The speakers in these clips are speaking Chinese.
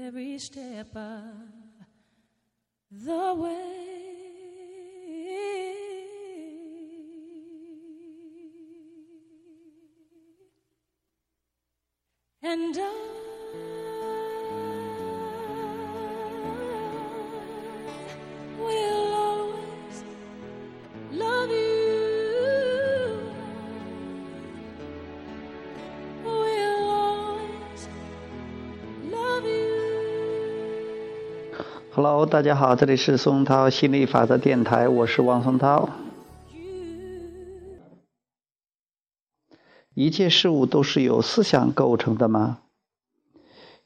every step of the way. And I Hello，大家好，这里是松涛心理法则电台，我是王松涛。一切事物都是由思想构成的吗？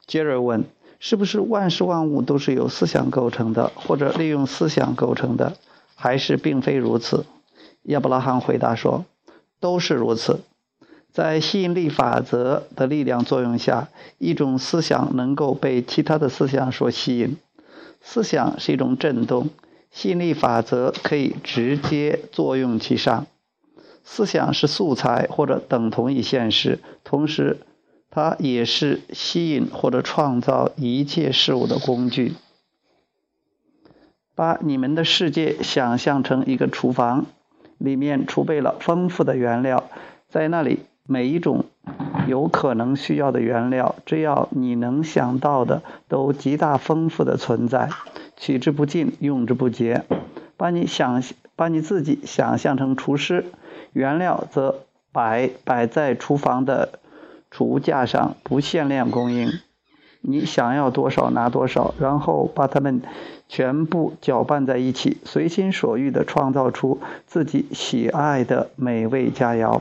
杰瑞问：“是不是万事万物都是由思想构成的，或者利用思想构成的？还是并非如此？”亚伯拉罕回答说：“都是如此。在吸引力法则的力量作用下，一种思想能够被其他的思想所吸引。思想是一种振动，吸引力法则可以直接作用其上。思想是素材或者等同于现实，同时它也是吸引或者创造一切事物的工具。把你们的世界想象成一个厨房，里面储备了丰富的原料，在那里每一种有可能需要的原料，只要你能想到的，都极大丰富的存在，取之不尽，用之不竭。把你想，把你自己想象成厨师。原料则摆摆在厨房的储物架上，不限量供应。你想要多少拿多少，然后把它们全部搅拌在一起，随心所欲地创造出自己喜爱的美味佳肴。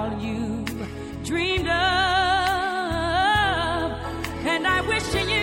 all you dreamed of. And I wish you.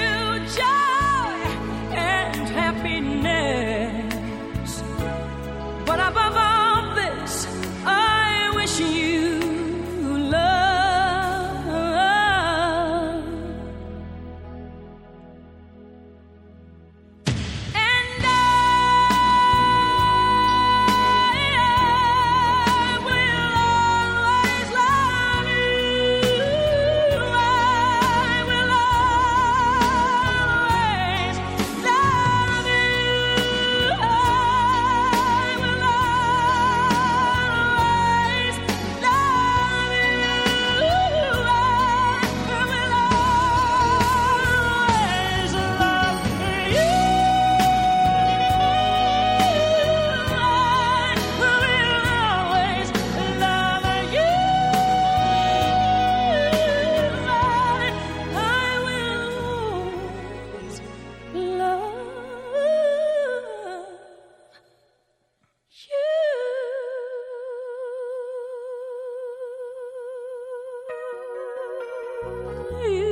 away.